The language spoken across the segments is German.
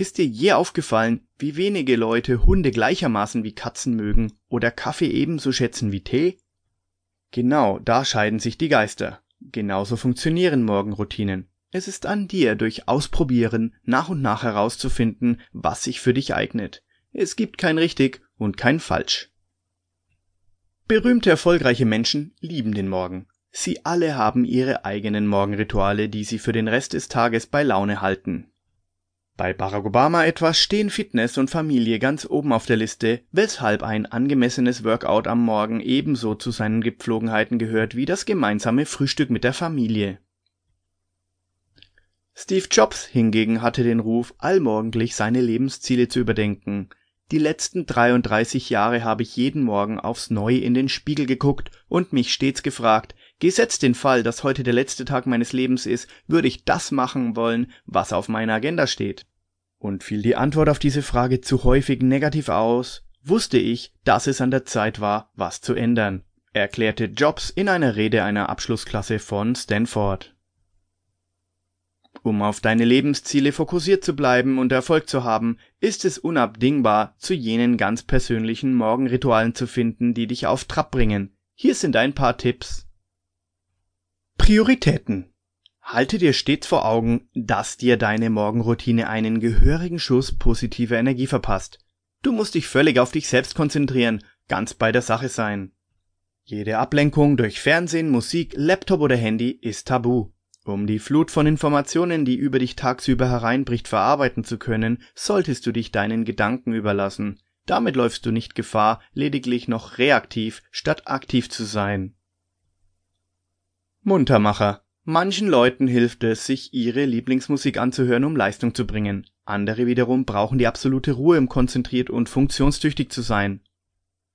Ist dir je aufgefallen, wie wenige Leute Hunde gleichermaßen wie Katzen mögen oder Kaffee ebenso schätzen wie Tee? Genau, da scheiden sich die Geister. Genauso funktionieren Morgenroutinen. Es ist an dir, durch Ausprobieren nach und nach herauszufinden, was sich für dich eignet. Es gibt kein richtig und kein falsch. Berühmte erfolgreiche Menschen lieben den Morgen. Sie alle haben ihre eigenen Morgenrituale, die sie für den Rest des Tages bei Laune halten. Bei Barack Obama etwa stehen Fitness und Familie ganz oben auf der Liste, weshalb ein angemessenes Workout am Morgen ebenso zu seinen Gepflogenheiten gehört wie das gemeinsame Frühstück mit der Familie. Steve Jobs hingegen hatte den Ruf, allmorgendlich seine Lebensziele zu überdenken. Die letzten 33 Jahre habe ich jeden Morgen aufs Neue in den Spiegel geguckt und mich stets gefragt, gesetzt den Fall, dass heute der letzte Tag meines Lebens ist, würde ich das machen wollen, was auf meiner Agenda steht und fiel die Antwort auf diese Frage zu häufig negativ aus, wusste ich, dass es an der Zeit war, was zu ändern, erklärte Jobs in einer Rede einer Abschlussklasse von Stanford. Um auf deine Lebensziele fokussiert zu bleiben und Erfolg zu haben, ist es unabdingbar, zu jenen ganz persönlichen Morgenritualen zu finden, die dich auf Trab bringen. Hier sind ein paar Tipps. Prioritäten Halte dir stets vor Augen, dass dir deine Morgenroutine einen gehörigen Schuss positiver Energie verpasst. Du musst dich völlig auf dich selbst konzentrieren, ganz bei der Sache sein. Jede Ablenkung durch Fernsehen, Musik, Laptop oder Handy ist tabu. Um die Flut von Informationen, die über dich tagsüber hereinbricht, verarbeiten zu können, solltest du dich deinen Gedanken überlassen. Damit läufst du nicht Gefahr, lediglich noch reaktiv statt aktiv zu sein. Muntermacher Manchen Leuten hilft es, sich ihre Lieblingsmusik anzuhören, um Leistung zu bringen. Andere wiederum brauchen die absolute Ruhe, um konzentriert und funktionstüchtig zu sein.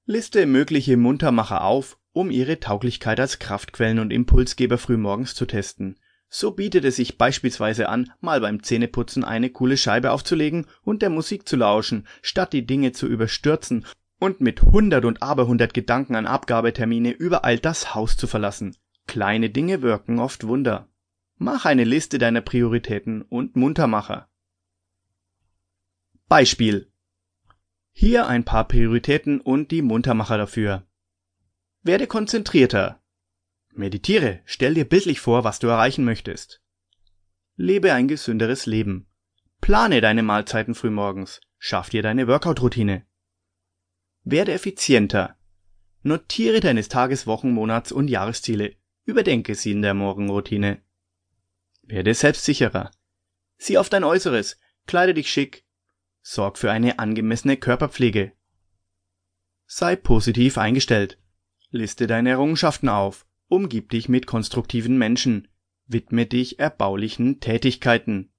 Liste mögliche Muntermacher auf, um ihre Tauglichkeit als Kraftquellen und Impulsgeber frühmorgens zu testen. So bietet es sich beispielsweise an, mal beim Zähneputzen eine coole Scheibe aufzulegen und der Musik zu lauschen, statt die Dinge zu überstürzen und mit hundert und aberhundert Gedanken an Abgabetermine übereilt das Haus zu verlassen. Kleine Dinge wirken oft Wunder. Mach eine Liste deiner Prioritäten und Muntermacher. Beispiel. Hier ein paar Prioritäten und die Muntermacher dafür. Werde konzentrierter. Meditiere, stell dir bildlich vor, was du erreichen möchtest. Lebe ein gesünderes Leben. Plane deine Mahlzeiten frühmorgens. Schaff dir deine Workout-Routine. Werde effizienter. Notiere deines Tages, Wochen, Monats und Jahresziele. Überdenke sie in der Morgenroutine. Werde selbstsicherer. Sieh auf dein Äußeres, kleide dich schick. Sorg für eine angemessene Körperpflege. Sei positiv eingestellt. Liste deine Errungenschaften auf. Umgib dich mit konstruktiven Menschen. Widme dich erbaulichen Tätigkeiten.